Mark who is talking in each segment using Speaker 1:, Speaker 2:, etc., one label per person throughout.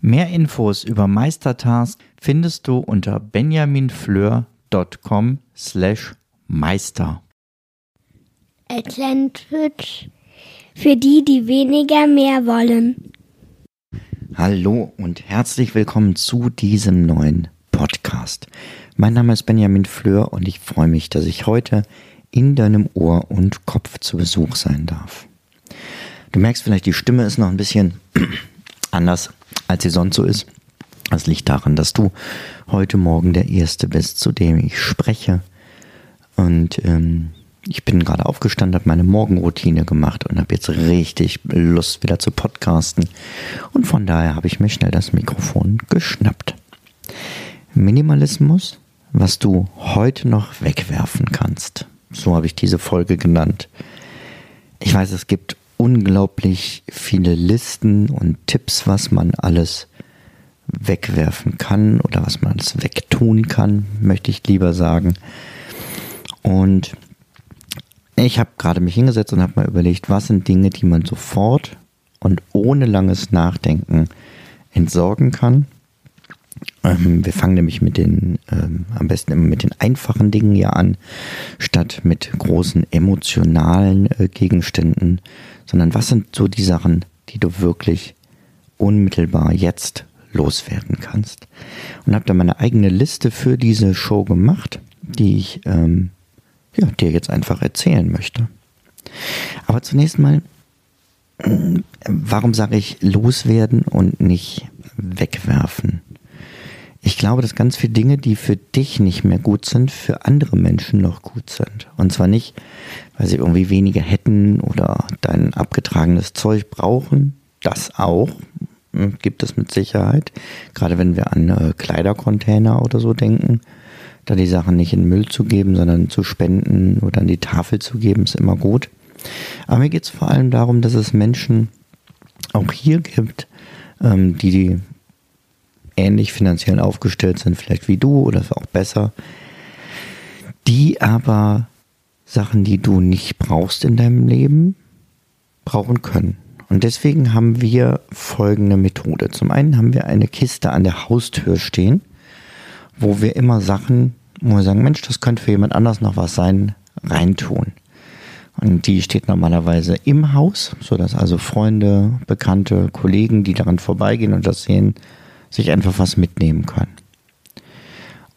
Speaker 1: Mehr Infos über Meistertask findest du unter benjaminfleur.com slash meister.
Speaker 2: Atlantic für die, die weniger mehr wollen.
Speaker 1: Hallo und herzlich willkommen zu diesem neuen Podcast. Mein Name ist Benjamin Fleur und ich freue mich, dass ich heute in deinem Ohr und Kopf zu Besuch sein darf. Du merkst vielleicht, die Stimme ist noch ein bisschen anders als sie sonst so ist. Das liegt daran, dass du heute Morgen der Erste bist, zu dem ich spreche. Und ähm, ich bin gerade aufgestanden, habe meine Morgenroutine gemacht und habe jetzt richtig Lust wieder zu podcasten. Und von daher habe ich mir schnell das Mikrofon geschnappt. Minimalismus, was du heute noch wegwerfen kannst. So habe ich diese Folge genannt. Ich weiß, es gibt unglaublich viele Listen und Tipps, was man alles wegwerfen kann oder was man alles wegtun kann, möchte ich lieber sagen. Und ich habe gerade mich hingesetzt und habe mal überlegt, was sind Dinge, die man sofort und ohne langes Nachdenken entsorgen kann. Ähm, wir fangen nämlich mit den, ähm, am besten immer mit den einfachen Dingen ja an, statt mit großen emotionalen äh, Gegenständen sondern was sind so die Sachen, die du wirklich unmittelbar jetzt loswerden kannst. Und habe da meine eigene Liste für diese Show gemacht, die ich ähm, ja, dir jetzt einfach erzählen möchte. Aber zunächst mal, warum sage ich loswerden und nicht wegwerfen? Ich glaube, dass ganz viele Dinge, die für dich nicht mehr gut sind, für andere Menschen noch gut sind. Und zwar nicht, weil sie irgendwie weniger hätten oder dein abgetragenes Zeug brauchen. Das auch hm, gibt es mit Sicherheit. Gerade wenn wir an äh, Kleidercontainer oder so denken, da die Sachen nicht in Müll zu geben, sondern zu spenden oder an die Tafel zu geben, ist immer gut. Aber mir geht es vor allem darum, dass es Menschen auch hier gibt, ähm, die die ähnlich finanziell aufgestellt sind, vielleicht wie du oder auch besser, die aber Sachen, die du nicht brauchst in deinem Leben, brauchen können. Und deswegen haben wir folgende Methode. Zum einen haben wir eine Kiste an der Haustür stehen, wo wir immer Sachen, wo wir sagen, Mensch, das könnte für jemand anders noch was sein, reintun. Und die steht normalerweise im Haus, sodass also Freunde, Bekannte, Kollegen, die daran vorbeigehen und das sehen, sich einfach was mitnehmen können.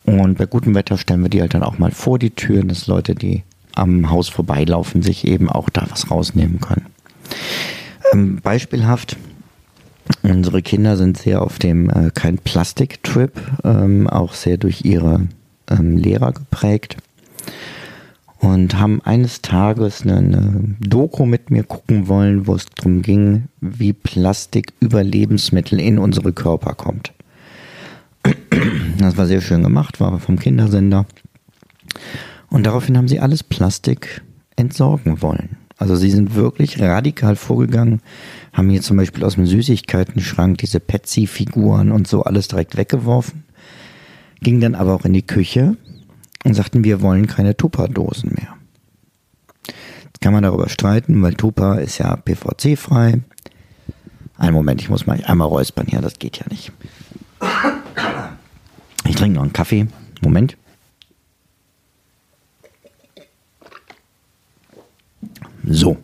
Speaker 1: Und bei gutem Wetter stellen wir die halt dann auch mal vor die Tür, dass Leute, die am Haus vorbeilaufen, sich eben auch da was rausnehmen können. Ähm, beispielhaft, unsere Kinder sind sehr auf dem äh, kein Plastik-Trip, ähm, auch sehr durch ihre ähm, Lehrer geprägt und haben eines Tages eine, eine, Doku mit mir gucken wollen, wo es darum ging, wie Plastik über Lebensmittel in unsere Körper kommt. Das war sehr schön gemacht, war vom Kindersender. Und daraufhin haben sie alles Plastik entsorgen wollen. Also sie sind wirklich radikal vorgegangen, haben hier zum Beispiel aus dem Süßigkeiten-Schrank diese Petsy-Figuren und so alles direkt weggeworfen, ging dann aber auch in die Küche und sagten, wir wollen keine Tupperdosen mehr. Jetzt kann man darüber streiten, weil Tupper ist ja PVC-frei. Einen Moment, ich muss mal einmal räuspern hier, das geht ja nicht. Ich trinke noch einen Kaffee. Moment. So.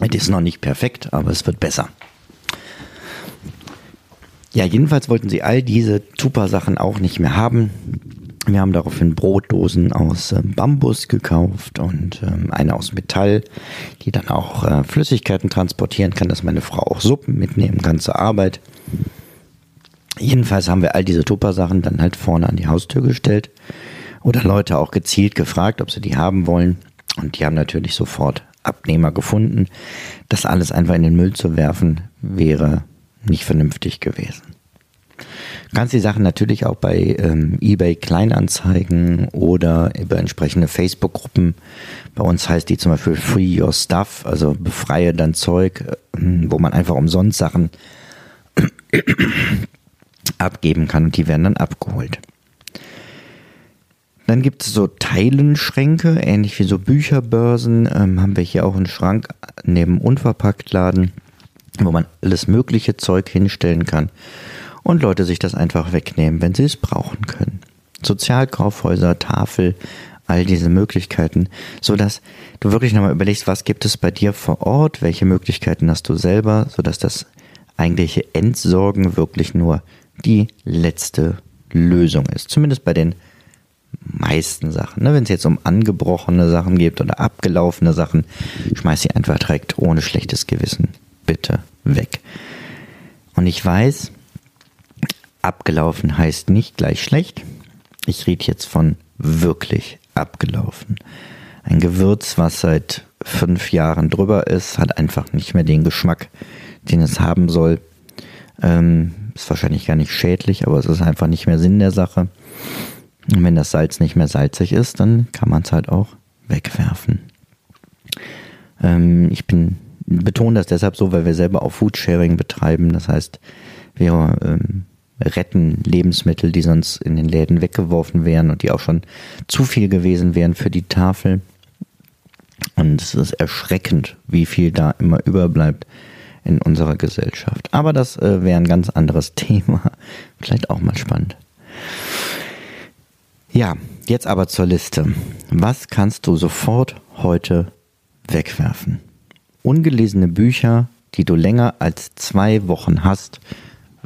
Speaker 1: Es ist noch nicht perfekt, aber es wird besser. Ja, jedenfalls wollten sie all diese Tupper-Sachen auch nicht mehr haben. Wir haben daraufhin Brotdosen aus äh, Bambus gekauft und ähm, eine aus Metall, die dann auch äh, Flüssigkeiten transportieren kann, dass meine Frau auch Suppen mitnehmen kann zur Arbeit. Jedenfalls haben wir all diese Tupper-Sachen dann halt vorne an die Haustür gestellt oder Leute auch gezielt gefragt, ob sie die haben wollen. Und die haben natürlich sofort Abnehmer gefunden. Das alles einfach in den Müll zu werfen, wäre nicht vernünftig gewesen. Kannst die Sachen natürlich auch bei ähm, eBay Kleinanzeigen oder über entsprechende Facebook-Gruppen. Bei uns heißt die zum Beispiel Free Your Stuff, also befreie dein Zeug, äh, wo man einfach umsonst Sachen abgeben kann und die werden dann abgeholt. Dann gibt es so Teilenschränke, ähnlich wie so Bücherbörsen. Ähm, haben wir hier auch einen Schrank neben Unverpacktladen, wo man alles mögliche Zeug hinstellen kann und Leute sich das einfach wegnehmen, wenn sie es brauchen können. Sozialkaufhäuser, Tafel, all diese Möglichkeiten, so dass du wirklich nochmal überlegst, was gibt es bei dir vor Ort, welche Möglichkeiten hast du selber, so dass das eigentliche Entsorgen wirklich nur die letzte Lösung ist. Zumindest bei den meisten Sachen. Ne? Wenn es jetzt um angebrochene Sachen geht oder abgelaufene Sachen, schmeiß sie einfach direkt ohne schlechtes Gewissen bitte weg. Und ich weiß, abgelaufen heißt nicht gleich schlecht. Ich rede jetzt von wirklich abgelaufen. Ein Gewürz, was seit fünf Jahren drüber ist, hat einfach nicht mehr den Geschmack, den es haben soll. Ähm, ist wahrscheinlich gar nicht schädlich, aber es ist einfach nicht mehr Sinn der Sache. Und wenn das Salz nicht mehr salzig ist, dann kann man es halt auch wegwerfen. Ähm, ich bin betone das deshalb so, weil wir selber auch Foodsharing betreiben. Das heißt, wir ähm, retten Lebensmittel, die sonst in den Läden weggeworfen wären und die auch schon zu viel gewesen wären für die Tafel. Und es ist erschreckend, wie viel da immer überbleibt in unserer Gesellschaft. Aber das äh, wäre ein ganz anderes Thema. Vielleicht auch mal spannend. Ja, jetzt aber zur Liste. Was kannst du sofort heute wegwerfen? Ungelesene Bücher, die du länger als zwei Wochen hast,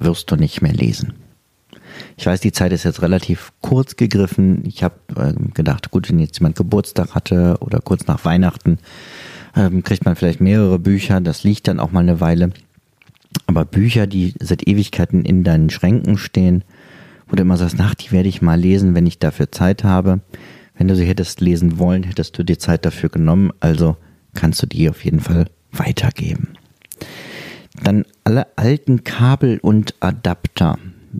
Speaker 1: wirst du nicht mehr lesen. Ich weiß, die Zeit ist jetzt relativ kurz gegriffen. Ich habe äh, gedacht, gut, wenn jetzt jemand Geburtstag hatte oder kurz nach Weihnachten, ähm, kriegt man vielleicht mehrere Bücher. Das liegt dann auch mal eine Weile. Aber Bücher, die seit Ewigkeiten in deinen Schränken stehen, wo du immer sagst, ach, die werde ich mal lesen, wenn ich dafür Zeit habe. Wenn du sie hättest lesen wollen, hättest du dir Zeit dafür genommen. Also kannst du die auf jeden Fall weitergeben. Dann alle alten Kabel und Adapter.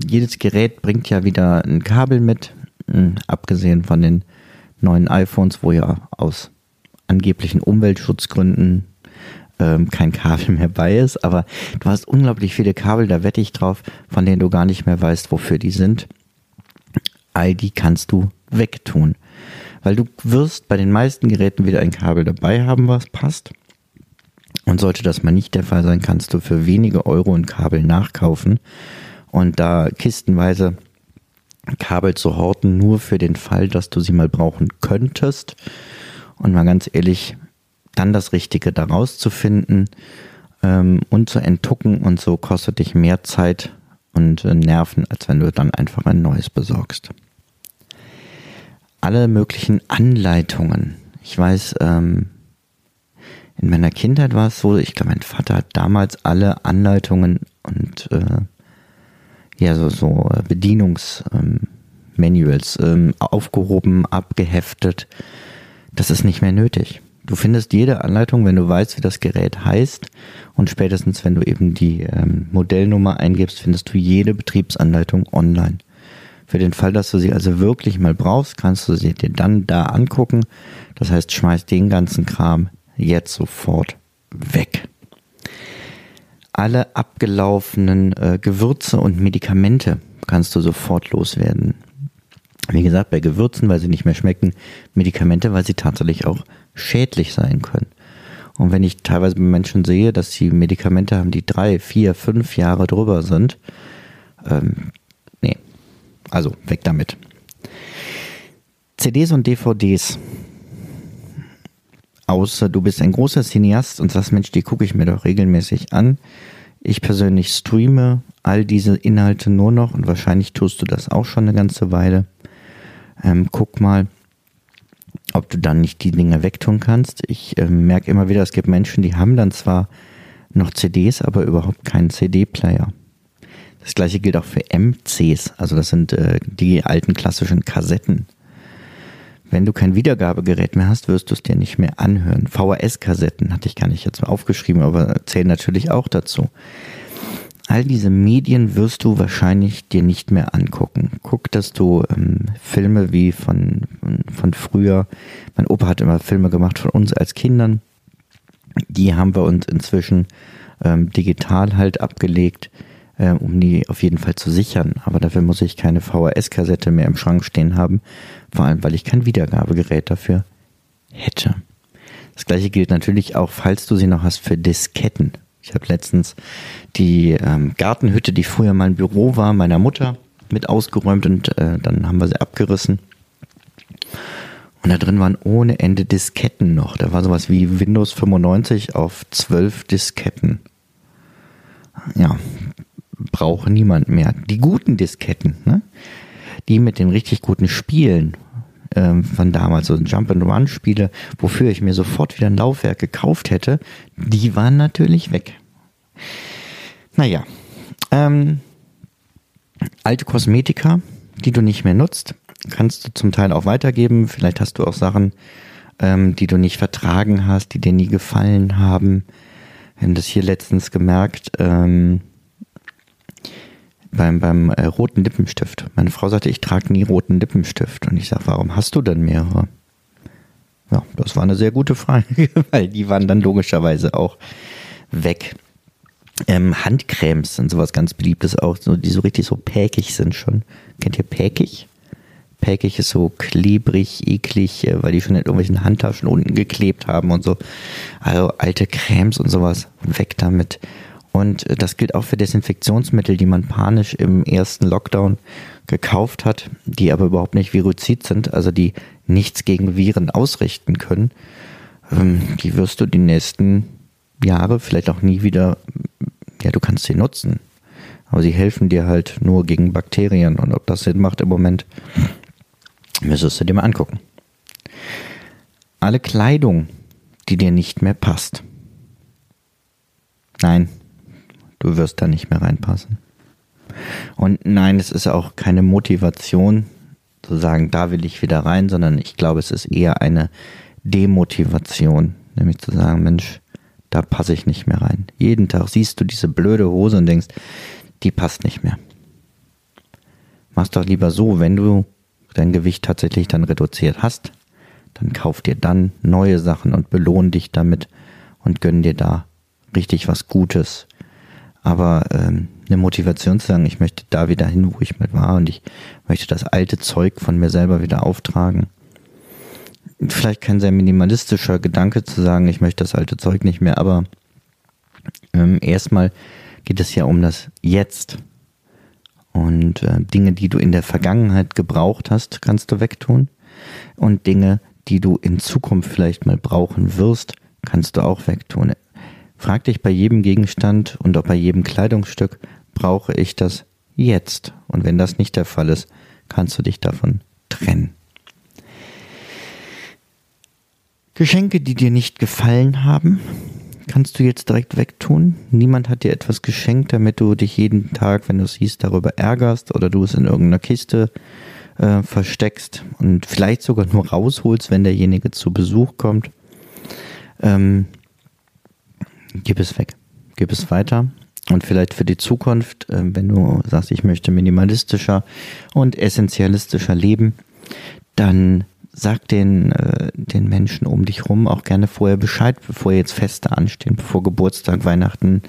Speaker 1: Jedes Gerät bringt ja wieder ein Kabel mit, hm, abgesehen von den neuen iPhones, wo ja aus angeblichen Umweltschutzgründen ähm, kein Kabel mehr bei ist. Aber du hast unglaublich viele Kabel, da wette ich drauf, von denen du gar nicht mehr weißt, wofür die sind. All die kannst du wegtun. Weil du wirst bei den meisten Geräten wieder ein Kabel dabei haben, was passt. Und sollte das mal nicht der Fall sein, kannst du für wenige Euro ein Kabel nachkaufen und da kistenweise Kabel zu horten, nur für den Fall, dass du sie mal brauchen könntest. Und mal ganz ehrlich, dann das Richtige daraus zu finden ähm, und zu enttucken und so kostet dich mehr Zeit und äh, Nerven, als wenn du dann einfach ein neues besorgst. Alle möglichen Anleitungen. Ich weiß, ähm, in meiner Kindheit war es so, ich glaube, mein Vater hat damals alle Anleitungen und äh, ja, so, so äh, Bedienungsmanuals ähm, ähm, aufgehoben, abgeheftet. Das ist nicht mehr nötig. Du findest jede Anleitung, wenn du weißt, wie das Gerät heißt. Und spätestens, wenn du eben die ähm, Modellnummer eingibst, findest du jede Betriebsanleitung online. Für den Fall, dass du sie also wirklich mal brauchst, kannst du sie dir dann da angucken. Das heißt, schmeiß den ganzen Kram jetzt sofort weg. Alle abgelaufenen äh, Gewürze und Medikamente kannst du sofort loswerden. Wie gesagt, bei Gewürzen, weil sie nicht mehr schmecken, Medikamente, weil sie tatsächlich auch schädlich sein können. Und wenn ich teilweise bei Menschen sehe, dass sie Medikamente haben, die drei, vier, fünf Jahre drüber sind, ähm, nee, also weg damit. CDs und DVDs außer du bist ein großer Cineast und sagst, Mensch, die gucke ich mir doch regelmäßig an. Ich persönlich streame all diese Inhalte nur noch und wahrscheinlich tust du das auch schon eine ganze Weile. Ähm, guck mal, ob du dann nicht die Dinge wegtun kannst. Ich äh, merke immer wieder, es gibt Menschen, die haben dann zwar noch CDs, aber überhaupt keinen CD-Player. Das gleiche gilt auch für MCs, also das sind äh, die alten klassischen Kassetten. Wenn du kein Wiedergabegerät mehr hast, wirst du es dir nicht mehr anhören. VHS-Kassetten hatte ich gar nicht jetzt mal aufgeschrieben, aber zählen natürlich auch dazu. all diese Medien wirst du wahrscheinlich dir nicht mehr angucken. Guck, dass du ähm, Filme wie von, von früher, mein Opa hat immer Filme gemacht von uns als Kindern, die haben wir uns inzwischen ähm, digital halt abgelegt, äh, um die auf jeden Fall zu sichern. Aber dafür muss ich keine VHS-Kassette mehr im Schrank stehen haben, vor allem weil ich kein Wiedergabegerät dafür hätte. Das gleiche gilt natürlich auch, falls du sie noch hast, für Disketten. Ich habe letztens die ähm, Gartenhütte, die früher mein Büro war, meiner Mutter mit ausgeräumt und äh, dann haben wir sie abgerissen. Und da drin waren ohne Ende Disketten noch. Da war sowas wie Windows 95 auf 12 Disketten. Ja, braucht niemand mehr. Die guten Disketten, ne? die mit den richtig guten Spielen ähm, von damals, so Jump-and-Run-Spiele, wofür ich mir sofort wieder ein Laufwerk gekauft hätte, die waren natürlich weg. Naja, ähm, alte Kosmetika, die du nicht mehr nutzt, kannst du zum Teil auch weitergeben. Vielleicht hast du auch Sachen, ähm, die du nicht vertragen hast, die dir nie gefallen haben. Wir haben das hier letztens gemerkt ähm, beim, beim äh, roten Lippenstift. Meine Frau sagte, ich trage nie roten Lippenstift. Und ich sage, warum hast du denn mehrere? Ja, das war eine sehr gute Frage, weil die waren dann logischerweise auch weg. Ähm, Handcremes sind sowas ganz beliebtes auch, so, die so richtig so päkig sind schon. Kennt ihr päkig? Päckig ist so klebrig, eklig, äh, weil die schon in irgendwelchen Handtaschen unten geklebt haben und so. Also alte Cremes und sowas, weg damit. Und äh, das gilt auch für Desinfektionsmittel, die man panisch im ersten Lockdown gekauft hat, die aber überhaupt nicht viruzid sind, also die nichts gegen Viren ausrichten können. Ähm, die wirst du die nächsten Jahre, vielleicht auch nie wieder, ja, du kannst sie nutzen. Aber sie helfen dir halt nur gegen Bakterien. Und ob das Sinn macht im Moment, Müsstest du dir mal angucken. Alle Kleidung, die dir nicht mehr passt. Nein, du wirst da nicht mehr reinpassen. Und nein, es ist auch keine Motivation zu sagen, da will ich wieder rein, sondern ich glaube, es ist eher eine Demotivation, nämlich zu sagen, Mensch, da passe ich nicht mehr rein. Jeden Tag siehst du diese blöde Hose und denkst, die passt nicht mehr. Mach's doch lieber so, wenn du dein Gewicht tatsächlich dann reduziert hast, dann kauf dir dann neue Sachen und belohn dich damit und gönn dir da richtig was Gutes. Aber ähm, eine Motivation zu sagen, ich möchte da wieder hin, wo ich mit war und ich möchte das alte Zeug von mir selber wieder auftragen. Vielleicht kein sehr minimalistischer Gedanke zu sagen, ich möchte das alte Zeug nicht mehr, aber ähm, erstmal geht es ja um das Jetzt. Und äh, Dinge, die du in der Vergangenheit gebraucht hast, kannst du wegtun. Und Dinge, die du in Zukunft vielleicht mal brauchen wirst, kannst du auch wegtun. Frag dich bei jedem Gegenstand und auch bei jedem Kleidungsstück, brauche ich das jetzt? Und wenn das nicht der Fall ist, kannst du dich davon trennen. Geschenke, die dir nicht gefallen haben, kannst du jetzt direkt wegtun. Niemand hat dir etwas geschenkt, damit du dich jeden Tag, wenn du es siehst, darüber ärgerst oder du es in irgendeiner Kiste äh, versteckst und vielleicht sogar nur rausholst, wenn derjenige zu Besuch kommt. Ähm, gib es weg. Gib es weiter. Und vielleicht für die Zukunft, äh, wenn du sagst, ich möchte minimalistischer und essentialistischer leben, dann sag den, äh, den Menschen um dich rum auch gerne vorher Bescheid, bevor jetzt Feste anstehen, bevor Geburtstag, Weihnachten,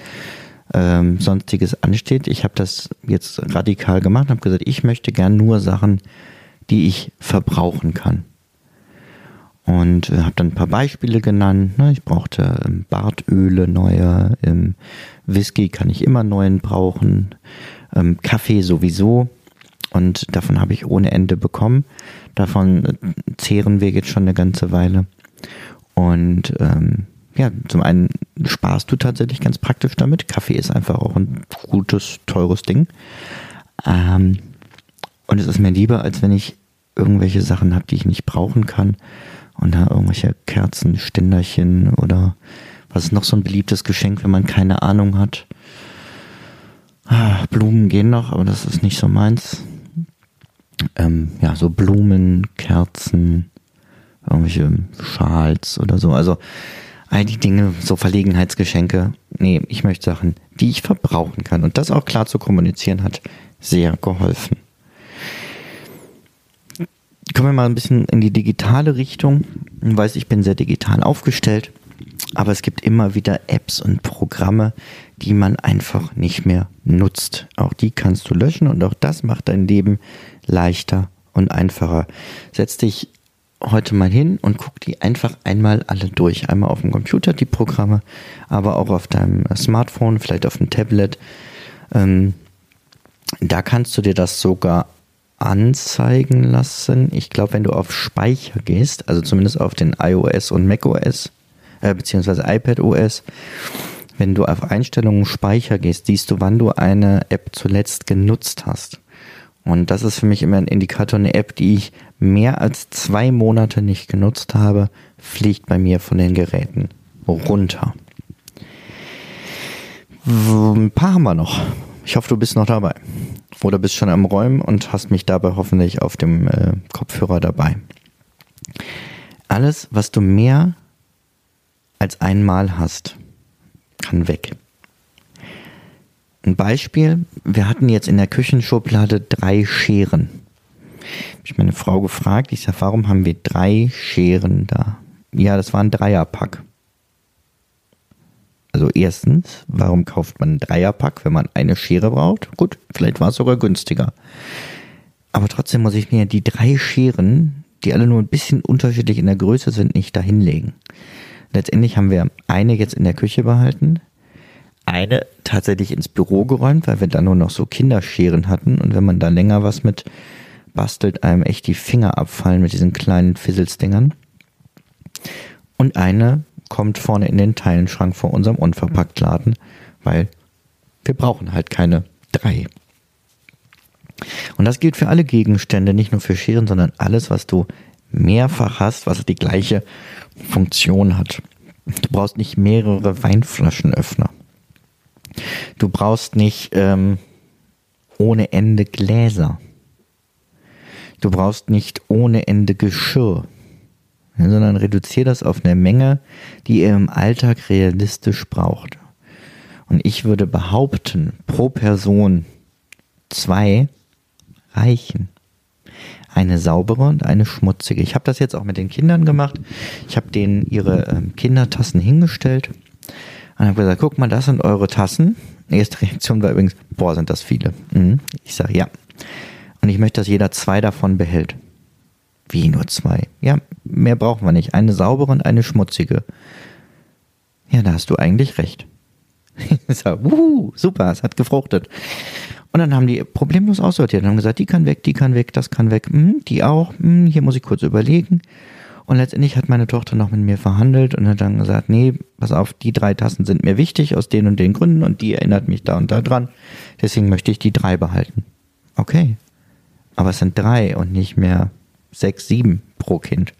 Speaker 1: ähm, sonstiges ansteht. Ich habe das jetzt radikal gemacht, habe gesagt, ich möchte gern nur Sachen, die ich verbrauchen kann. Und äh, habe dann ein paar Beispiele genannt. Ne? Ich brauchte ähm, Bartöle neue, ähm, Whisky kann ich immer neuen brauchen, ähm, Kaffee sowieso. Und davon habe ich ohne Ende bekommen. Davon äh, zehren wir jetzt schon eine ganze Weile. Und ähm, ja, zum einen sparst du tatsächlich ganz praktisch damit. Kaffee ist einfach auch ein gutes, teures Ding. Ähm, und es ist mir lieber, als wenn ich irgendwelche Sachen habe, die ich nicht brauchen kann. Und da irgendwelche Kerzen, Ständerchen oder was ist noch so ein beliebtes Geschenk, wenn man keine Ahnung hat. Ah, Blumen gehen noch, aber das ist nicht so meins ähm, ja, so Blumen, Kerzen, irgendwelche Schals oder so. Also all die Dinge, so Verlegenheitsgeschenke, nee, ich möchte Sachen, die ich verbrauchen kann. Und das auch klar zu kommunizieren hat sehr geholfen. Kommen wir mal ein bisschen in die digitale Richtung. Ich weiß, ich bin sehr digital aufgestellt, aber es gibt immer wieder Apps und Programme, die man einfach nicht mehr nutzt. Auch die kannst du löschen und auch das macht dein Leben leichter und einfacher. Setz dich heute mal hin und guck die einfach einmal alle durch. Einmal auf dem Computer die Programme, aber auch auf deinem Smartphone, vielleicht auf dem Tablet. Ähm, da kannst du dir das sogar anzeigen lassen. Ich glaube, wenn du auf Speicher gehst, also zumindest auf den iOS und macOS, äh, beziehungsweise iPadOS, wenn du auf Einstellungen Speicher gehst, siehst du, wann du eine App zuletzt genutzt hast. Und das ist für mich immer ein Indikator, eine App, die ich mehr als zwei Monate nicht genutzt habe, fliegt bei mir von den Geräten runter. Ein paar haben wir noch. Ich hoffe, du bist noch dabei. Oder bist schon am Räumen und hast mich dabei hoffentlich auf dem äh, Kopfhörer dabei. Alles, was du mehr als einmal hast, kann weg. Ein Beispiel, wir hatten jetzt in der Küchenschublade drei Scheren. Hab ich meine Frau gefragt, ich sage, warum haben wir drei Scheren da? Ja, das war ein Dreierpack. Also erstens, warum kauft man einen Dreierpack, wenn man eine Schere braucht? Gut, vielleicht war es sogar günstiger. Aber trotzdem muss ich mir die drei Scheren, die alle nur ein bisschen unterschiedlich in der Größe sind, nicht dahinlegen. Letztendlich haben wir eine jetzt in der Küche behalten, eine tatsächlich ins Büro geräumt, weil wir da nur noch so Kinderscheren hatten und wenn man da länger was mit bastelt, einem echt die Finger abfallen mit diesen kleinen Fizzelsdingern. Und eine kommt vorne in den Teilenschrank vor unserem Unverpacktladen, weil wir brauchen halt keine drei. Und das gilt für alle Gegenstände, nicht nur für Scheren, sondern alles, was du mehrfach hast, was die gleiche Funktion hat. Du brauchst nicht mehrere Weinflaschenöffner. Du brauchst nicht ähm, ohne Ende Gläser. Du brauchst nicht ohne Ende Geschirr, sondern reduziere das auf eine Menge, die ihr im Alltag realistisch braucht. Und ich würde behaupten, pro Person zwei reichen. Eine saubere und eine schmutzige. Ich habe das jetzt auch mit den Kindern gemacht. Ich habe denen ihre ähm, Kindertassen hingestellt und habe gesagt, guck mal, das sind eure Tassen. Erste Reaktion war übrigens, boah, sind das viele. Mhm. Ich sage, ja. Und ich möchte, dass jeder zwei davon behält. Wie nur zwei? Ja, mehr brauchen wir nicht. Eine saubere und eine schmutzige. Ja, da hast du eigentlich recht. so, wuhu, super, es hat gefruchtet. Und dann haben die problemlos aussortiert und haben gesagt, die kann weg, die kann weg, das kann weg, hm, die auch, hm, hier muss ich kurz überlegen. Und letztendlich hat meine Tochter noch mit mir verhandelt und hat dann gesagt, nee, pass auf, die drei Tassen sind mir wichtig aus den und den Gründen und die erinnert mich da und da dran. Deswegen möchte ich die drei behalten. Okay. Aber es sind drei und nicht mehr sechs, sieben pro Kind.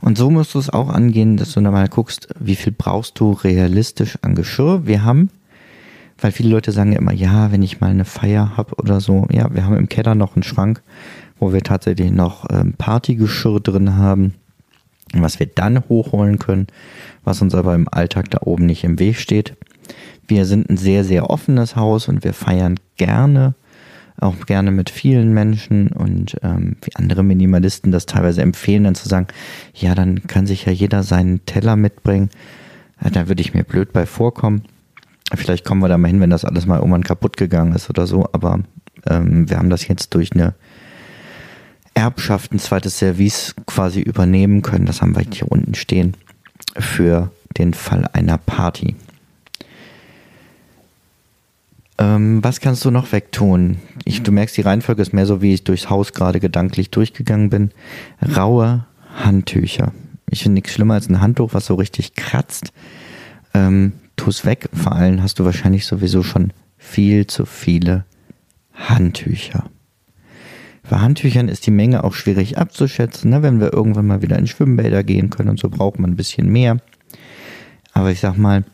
Speaker 1: Und so musst du es auch angehen, dass du mal guckst, wie viel brauchst du realistisch an Geschirr. Wir haben, weil viele Leute sagen ja immer, ja, wenn ich mal eine Feier habe oder so, ja, wir haben im Keller noch einen Schrank, wo wir tatsächlich noch ähm, Partygeschirr drin haben, was wir dann hochholen können, was uns aber im Alltag da oben nicht im Weg steht. Wir sind ein sehr, sehr offenes Haus und wir feiern gerne, auch gerne mit vielen Menschen und ähm, wie andere Minimalisten das teilweise empfehlen, dann zu sagen, ja, dann kann sich ja jeder seinen Teller mitbringen. Ja, da würde ich mir blöd bei vorkommen. Vielleicht kommen wir da mal hin, wenn das alles mal irgendwann kaputt gegangen ist oder so, aber ähm, wir haben das jetzt durch eine Erbschaft ein zweites Service quasi übernehmen können. Das haben wir hier unten stehen für den Fall einer Party. Ähm, was kannst du noch wegtun? Ich, du merkst, die Reihenfolge ist mehr so, wie ich durchs Haus gerade gedanklich durchgegangen bin. Raue Handtücher. Ich finde nichts schlimmer als ein Handtuch, was so richtig kratzt. Ähm, tu es weg. Vor allem hast du wahrscheinlich sowieso schon viel zu viele Handtücher. Bei Handtüchern ist die Menge auch schwierig abzuschätzen. Ne? Wenn wir irgendwann mal wieder in Schwimmbäder gehen können und so braucht man ein bisschen mehr. Aber ich sag mal,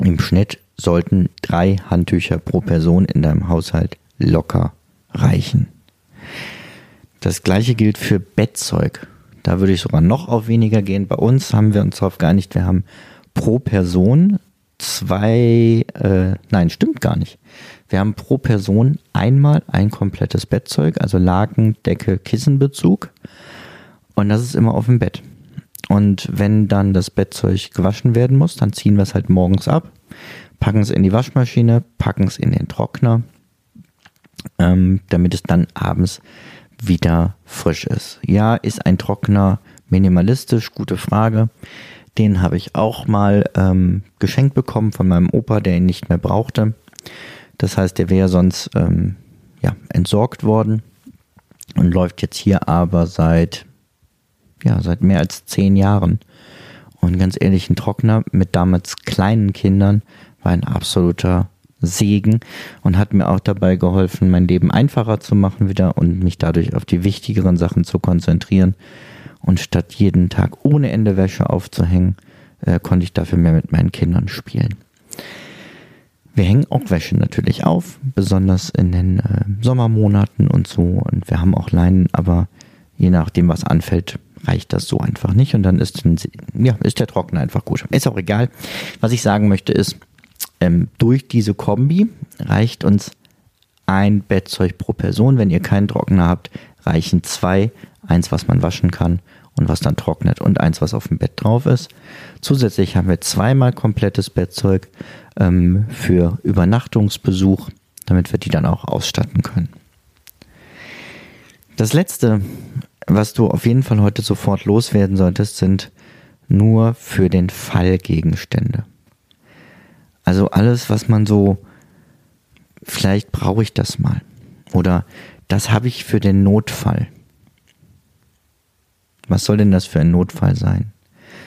Speaker 1: im Schnitt sollten drei Handtücher pro Person in deinem Haushalt locker reichen. Das gleiche gilt für Bettzeug. Da würde ich sogar noch auf weniger gehen. Bei uns haben wir uns darauf geeinigt, wir haben pro Person zwei, äh, nein, stimmt gar nicht. Wir haben pro Person einmal ein komplettes Bettzeug, also Laken, Decke, Kissenbezug. Und das ist immer auf dem Bett. Und wenn dann das Bettzeug gewaschen werden muss, dann ziehen wir es halt morgens ab, packen es in die Waschmaschine, packen es in den Trockner, ähm, damit es dann abends wieder frisch ist. Ja, ist ein Trockner minimalistisch? Gute Frage. Den habe ich auch mal ähm, geschenkt bekommen von meinem Opa, der ihn nicht mehr brauchte. Das heißt, der wäre sonst ähm, ja, entsorgt worden und läuft jetzt hier aber seit, ja, seit mehr als zehn Jahren. Und ganz ehrlich, ein Trockner mit damals kleinen Kindern war ein absoluter Segen und hat mir auch dabei geholfen, mein Leben einfacher zu machen wieder und mich dadurch auf die wichtigeren Sachen zu konzentrieren. Und statt jeden Tag ohne Ende Wäsche aufzuhängen, äh, konnte ich dafür mehr mit meinen Kindern spielen. Wir hängen auch Wäsche natürlich auf, besonders in den äh, Sommermonaten und so. Und wir haben auch Leinen, aber je nachdem, was anfällt, reicht das so einfach nicht. Und dann ist, ein, ja, ist der Trockner einfach gut. Ist auch egal. Was ich sagen möchte ist, ähm, durch diese Kombi reicht uns ein Bettzeug pro Person. Wenn ihr keinen Trockner habt, reichen zwei. Eins, was man waschen kann und was dann trocknet und eins, was auf dem Bett drauf ist. Zusätzlich haben wir zweimal komplettes Bettzeug ähm, für Übernachtungsbesuch, damit wir die dann auch ausstatten können. Das letzte, was du auf jeden Fall heute sofort loswerden solltest, sind nur für den Fall Gegenstände. Also alles, was man so, vielleicht brauche ich das mal. Oder das habe ich für den Notfall. Was soll denn das für ein Notfall sein?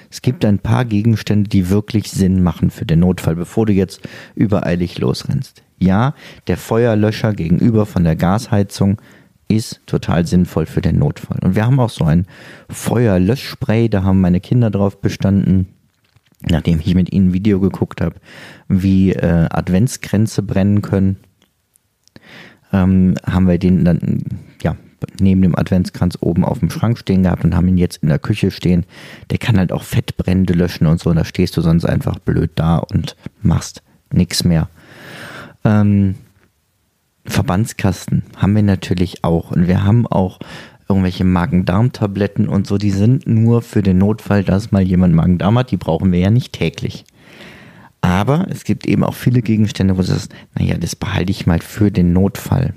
Speaker 1: Es gibt ein paar Gegenstände, die wirklich Sinn machen für den Notfall, bevor du jetzt übereilig losrennst. Ja, der Feuerlöscher gegenüber von der Gasheizung ist total sinnvoll für den Notfall. Und wir haben auch so ein Feuerlöschspray, da haben meine Kinder drauf bestanden, nachdem ich mit ihnen ein Video geguckt habe, wie äh, Adventskränze brennen können. Ähm, haben wir den dann ja neben dem Adventskranz oben auf dem Schrank stehen gehabt und haben ihn jetzt in der Küche stehen. Der kann halt auch Fettbrände löschen und so. Und da stehst du sonst einfach blöd da und machst nichts mehr. Ähm, Verbandskasten haben wir natürlich auch. Und wir haben auch irgendwelche Magen-Darm-Tabletten und so. Die sind nur für den Notfall, dass mal jemand Magen-Darm hat. Die brauchen wir ja nicht täglich. Aber es gibt eben auch viele Gegenstände, wo du sagst, naja, das behalte ich mal für den Notfall.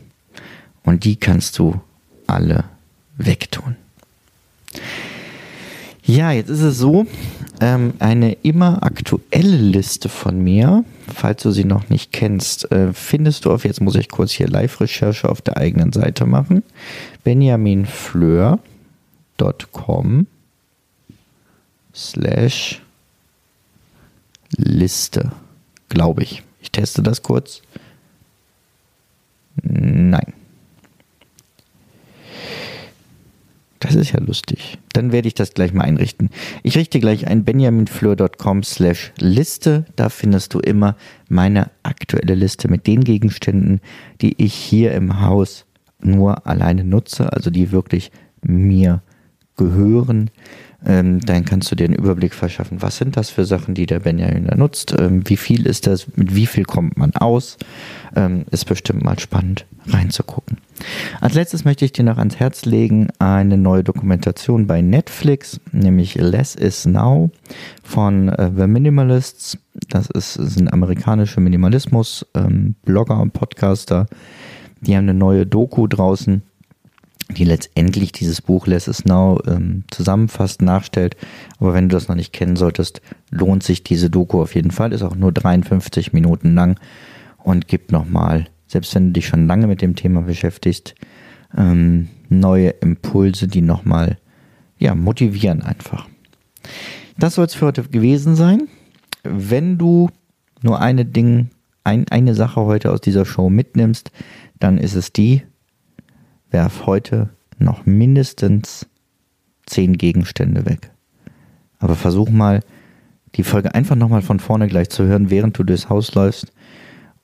Speaker 1: Und die kannst du alle wegtun. Ja, jetzt ist es so, ähm, eine immer aktuelle Liste von mir, falls du sie noch nicht kennst, äh, findest du auf, jetzt muss ich kurz hier Live-Recherche auf der eigenen Seite machen, benjaminfleur.com slash Liste, glaube ich. Ich teste das kurz. Nein. Das ist ja lustig. Dann werde ich das gleich mal einrichten. Ich richte gleich ein benjaminfleur.com slash Liste. Da findest du immer meine aktuelle Liste mit den Gegenständen, die ich hier im Haus nur alleine nutze, also die wirklich mir gehören. Ähm, dann kannst du dir einen Überblick verschaffen, was sind das für Sachen, die der Benjamin da nutzt, ähm, wie viel ist das, mit wie viel kommt man aus. Ähm, ist bestimmt mal spannend reinzugucken. Als letztes möchte ich dir noch ans Herz legen eine neue Dokumentation bei Netflix, nämlich Less is Now von äh, The Minimalists. Das ist, sind amerikanische Minimalismus-Blogger ähm, und Podcaster. Die haben eine neue Doku draußen die letztendlich dieses Buch Less is Now ähm, zusammenfasst, nachstellt. Aber wenn du das noch nicht kennen solltest, lohnt sich diese Doku auf jeden Fall. Ist auch nur 53 Minuten lang und gibt nochmal, selbst wenn du dich schon lange mit dem Thema beschäftigst, ähm, neue Impulse, die nochmal ja, motivieren einfach. Das soll es für heute gewesen sein. Wenn du nur eine Ding, ein, eine Sache heute aus dieser Show mitnimmst, dann ist es die, werf heute noch mindestens zehn Gegenstände weg. Aber versuch mal, die Folge einfach nochmal von vorne gleich zu hören, während du durchs Haus läufst.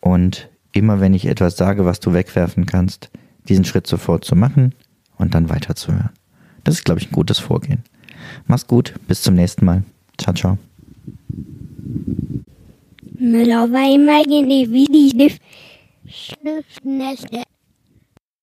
Speaker 1: Und immer wenn ich etwas sage, was du wegwerfen kannst, diesen Schritt sofort zu machen und dann weiterzuhören. Das ist, glaube ich, ein gutes Vorgehen. Mach's gut, bis zum nächsten Mal. Ciao, ciao.
Speaker 2: Müller war immer die Schnüffnässe.